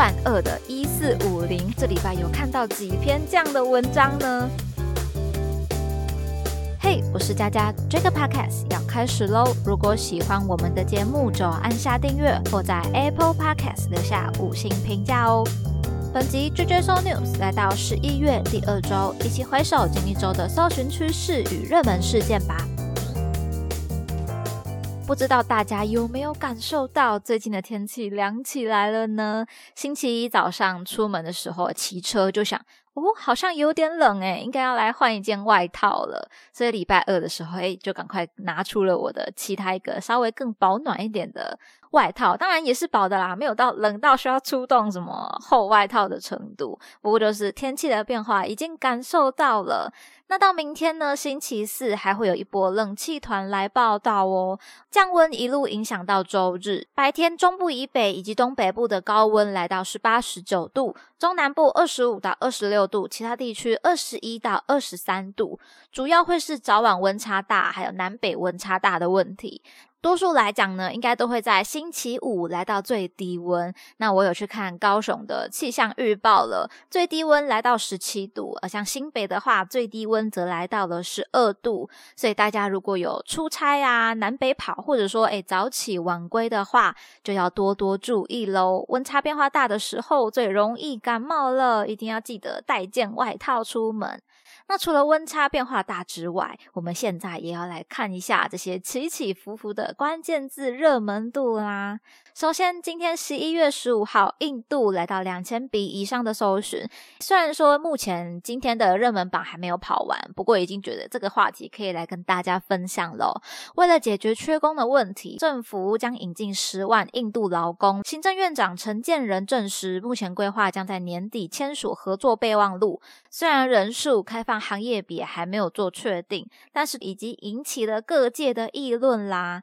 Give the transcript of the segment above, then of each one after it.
万二的一四五零，这礼拜有看到几篇这样的文章呢？嘿，我是佳佳，这个 podcast 要开始喽！如果喜欢我们的节目，就按下订阅或在 Apple Podcast 留下五星评价哦。本集 j j s o News 来到十一月第二周，一起回首近一周的搜寻趋势与热门事件吧。不知道大家有没有感受到最近的天气凉起来了呢？星期一早上出门的时候骑车就想，哦，好像有点冷诶，应该要来换一件外套了。所以礼拜二的时候，诶，就赶快拿出了我的其他一个稍微更保暖一点的外套，当然也是薄的啦，没有到冷到需要出动什么厚外套的程度。不过就是天气的变化已经感受到了。那到明天呢？星期四还会有一波冷气团来报道哦，降温一路影响到周日。白天中部以北以及东北部的高温来到十八、十九度，中南部二十五到二十六度，其他地区二十一到二十三度。主要会是早晚温差大，还有南北温差大的问题。多数来讲呢，应该都会在星期五来到最低温。那我有去看高雄的气象预报了，最低温来到十七度，而像新北的话，最低温则来到了十二度。所以大家如果有出差啊、南北跑，或者说诶早起晚归的话，就要多多注意喽。温差变化大的时候，最容易感冒了，一定要记得带件外套出门。那除了温差变化大之外，我们现在也要来看一下这些起起伏伏的关键字热门度啦。首先，今天十一月十五号，印度来到两千笔以上的搜寻。虽然说目前今天的热门榜还没有跑完，不过已经觉得这个话题可以来跟大家分享喽。为了解决缺工的问题，政府将引进十万印度劳工。行政院长陈建仁证实，目前规划将在年底签署合作备忘录。虽然人数开放。行业比还没有做确定，但是已经引起了各界的议论啦。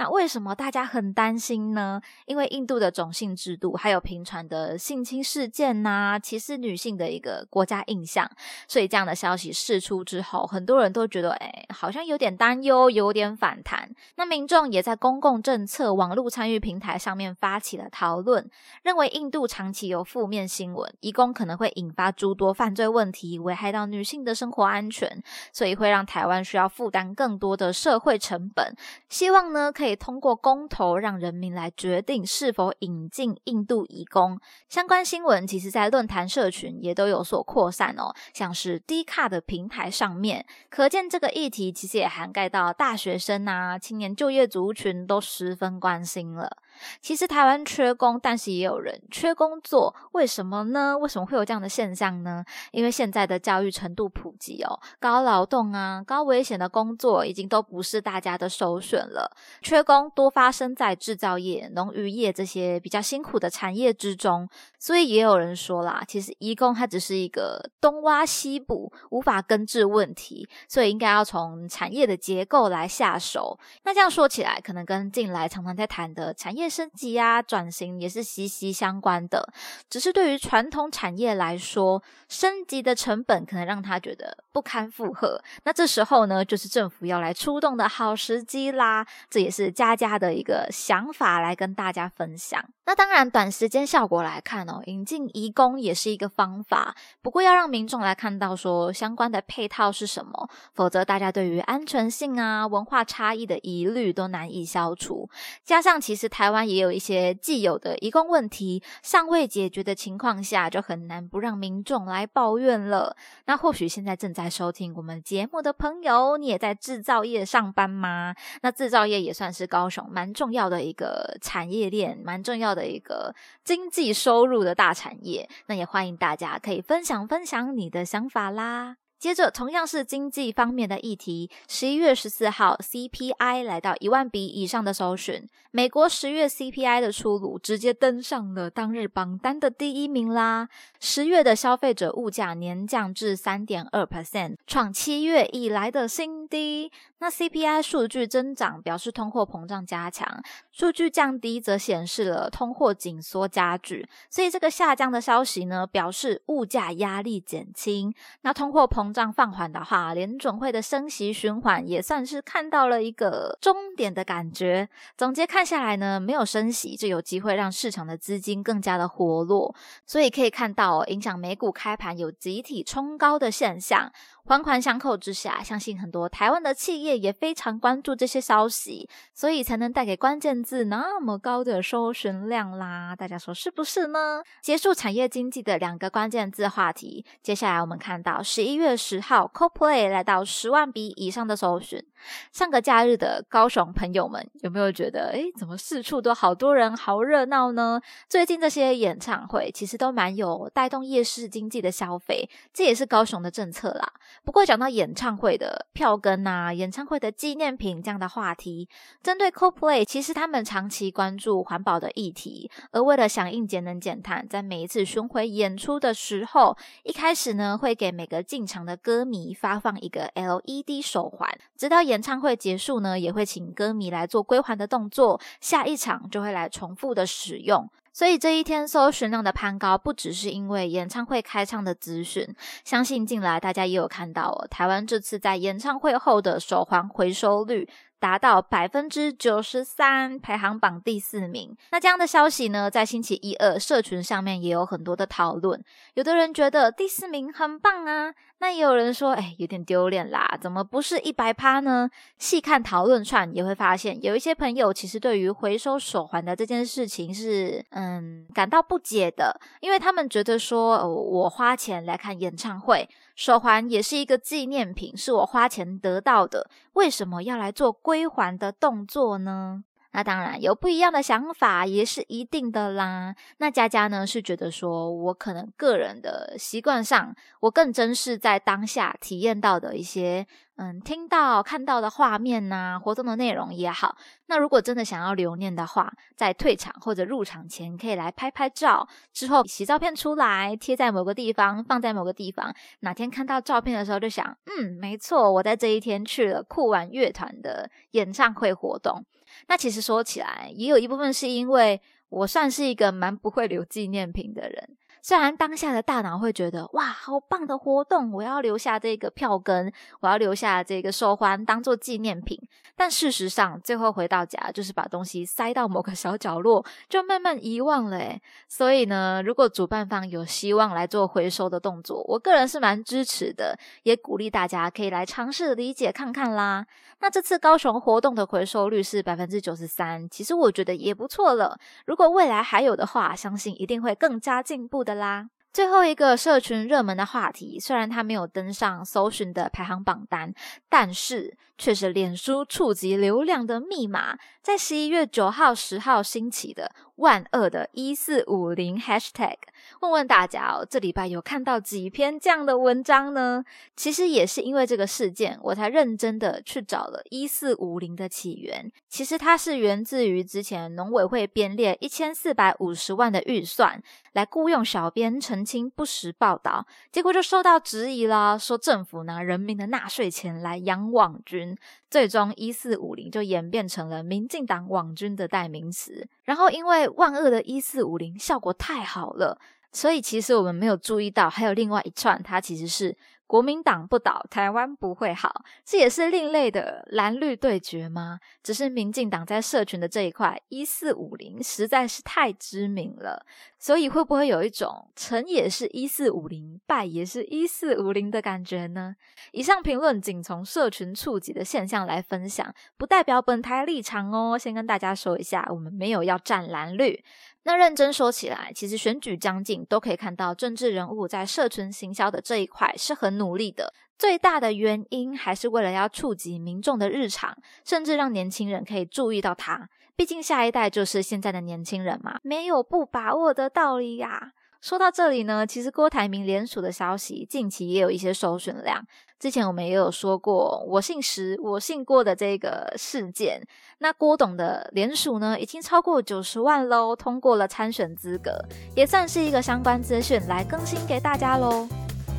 那为什么大家很担心呢？因为印度的种姓制度，还有频传的性侵事件呐，歧视女性的一个国家印象，所以这样的消息释出之后，很多人都觉得，哎，好像有点担忧，有点反弹。那民众也在公共政策网络参与平台上面发起了讨论，认为印度长期有负面新闻，移工可能会引发诸多犯罪问题，危害到女性的生活安全，所以会让台湾需要负担更多的社会成本。希望呢，可以。以通过公投让人民来决定是否引进印度移工相关新闻，其实在论坛社群也都有所扩散哦，像是低卡的平台上面，可见这个议题其实也涵盖到大学生啊、青年就业族群都十分关心了。其实台湾缺工，但是也有人缺工作，为什么呢？为什么会有这样的现象呢？因为现在的教育程度普及哦，高劳动啊、高危险的工作已经都不是大家的首选了。缺工多发生在制造业、农渔业这些比较辛苦的产业之中，所以也有人说啦，其实移工它只是一个东挖西补，无法根治问题，所以应该要从产业的结构来下手。那这样说起来，可能跟近来常常在谈的产业。升级啊，转型也是息息相关的。只是对于传统产业来说，升级的成本可能让他觉得不堪负荷。那这时候呢，就是政府要来出动的好时机啦。这也是佳佳的一个想法，来跟大家分享。那当然，短时间效果来看哦，引进移工也是一个方法。不过要让民众来看到说相关的配套是什么，否则大家对于安全性啊、文化差异的疑虑都难以消除。加上其实台湾。也有一些既有的移工问题尚未解决的情况下，就很难不让民众来抱怨了。那或许现在正在在收听我们节目的朋友，你也在制造业上班吗？那制造业也算是高雄蛮重要的一个产业链，蛮重要的一个经济收入的大产业。那也欢迎大家可以分享分享你的想法啦。接着，同样是经济方面的议题，十一月十四号 CPI 来到一万笔以上的搜寻，美国十月 CPI 的出炉，直接登上了当日榜单的第一名啦。十月的消费者物价年降至三点二 percent，创七月以来的新低。那 CPI 数据增长表示通货膨胀加强，数据降低则显示了通货紧缩加剧。所以这个下降的消息呢，表示物价压力减轻。那通货膨通胀放缓的话，联准会的升息循环也算是看到了一个终点的感觉。总结看下来呢，没有升息就有机会让市场的资金更加的活络，所以可以看到影响美股开盘有集体冲高的现象。环环相扣之下，相信很多台湾的企业也非常关注这些消息，所以才能带给关键字那么高的搜寻量啦。大家说是不是呢？结束产业经济的两个关键字话题，接下来我们看到十一月十号，CoPlay 来到十万笔以上的搜寻。上个假日的高雄朋友们，有没有觉得，诶，怎么四处都好多人，好热闹呢？最近这些演唱会其实都蛮有带动夜市经济的消费，这也是高雄的政策啦。不过讲到演唱会的票根啊，演唱会的纪念品这样的话题，针对 CoPlay，其实他们长期关注环保的议题，而为了响应节能减碳，在每一次巡回演出的时候，一开始呢会给每个进场的歌迷发放一个 LED 手环，直到演唱会结束呢，也会请歌迷来做归还的动作，下一场就会来重复的使用。所以这一天搜寻量的攀高，不只是因为演唱会开唱的资讯，相信近来大家也有看到哦，台湾这次在演唱会后的手环回收率。达到百分之九十三，排行榜第四名。那这样的消息呢，在星期一二社群上面也有很多的讨论。有的人觉得第四名很棒啊，那也有人说，哎，有点丢脸啦，怎么不是一百趴呢？细看讨论串也会发现，有一些朋友其实对于回收手环的这件事情是嗯感到不解的，因为他们觉得说，我花钱来看演唱会。手环也是一个纪念品，是我花钱得到的，为什么要来做归还的动作呢？那当然有不一样的想法，也是一定的啦。那佳佳呢是觉得说，我可能个人的习惯上，我更珍视在当下体验到的一些。嗯，听到看到的画面呐，活动的内容也好。那如果真的想要留念的话，在退场或者入场前可以来拍拍照，之后洗照片出来贴在某个地方，放在某个地方。哪天看到照片的时候，就想，嗯，没错，我在这一天去了酷玩乐团的演唱会活动。那其实说起来，也有一部分是因为我算是一个蛮不会留纪念品的人。虽然当下的大脑会觉得哇，好棒的活动，我要留下这个票根，我要留下这个手环当做纪念品，但事实上最后回到家就是把东西塞到某个小角落，就慢慢遗忘了。所以呢，如果主办方有希望来做回收的动作，我个人是蛮支持的，也鼓励大家可以来尝试理解看看啦。那这次高雄活动的回收率是百分之九十三，其实我觉得也不错了。如果未来还有的话，相信一定会更加进步的啦。最后一个社群热门的话题，虽然它没有登上搜寻的排行榜单，但是却是脸书触及流量的密码，在十一月九号、十号兴起的万恶的一四五零 hashtag。问问大家哦，这礼拜有看到几篇这样的文章呢？其实也是因为这个事件，我才认真的去找了一四五零的起源。其实它是源自于之前农委会编列一千四百五十万的预算，来雇佣小编清不实报道，结果就受到质疑了，说政府拿人民的纳税钱来养网军，最终一四五零就演变成了民进党网军的代名词。然后因为万恶的一四五零效果太好了。所以其实我们没有注意到，还有另外一串，它其实是国民党不倒，台湾不会好。这也是另类的蓝绿对决吗？只是民进党在社群的这一块一四五零实在是太知名了，所以会不会有一种成也是一四五零，败也是一四五零的感觉呢？以上评论仅从社群触及的现象来分享，不代表本台立场哦。先跟大家说一下，我们没有要战蓝绿。那认真说起来，其实选举将近，都可以看到政治人物在社群行销的这一块是很努力的。最大的原因还是为了要触及民众的日常，甚至让年轻人可以注意到他。毕竟下一代就是现在的年轻人嘛，没有不把握的道理呀。说到这里呢，其实郭台铭联署的消息近期也有一些收选量。之前我们也有说过，我姓石，我姓郭的这个事件。那郭董的联署呢，已经超过九十万喽，通过了参选资格，也算是一个相关资讯来更新给大家喽。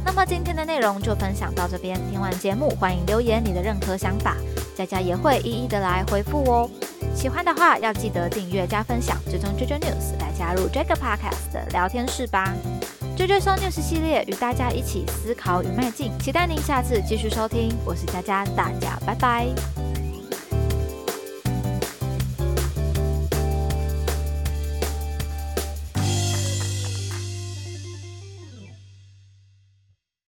那么今天的内容就分享到这边，听完节目欢迎留言你的任何想法，佳佳也会一一的来回复哦。喜欢的话要记得订阅加分享，追踪 JJ News 来加入这个 Podcast 的聊天室吧。jj So News 系列与大家一起思考与迈进，期待您下次继续收听。我是佳佳，大家拜拜。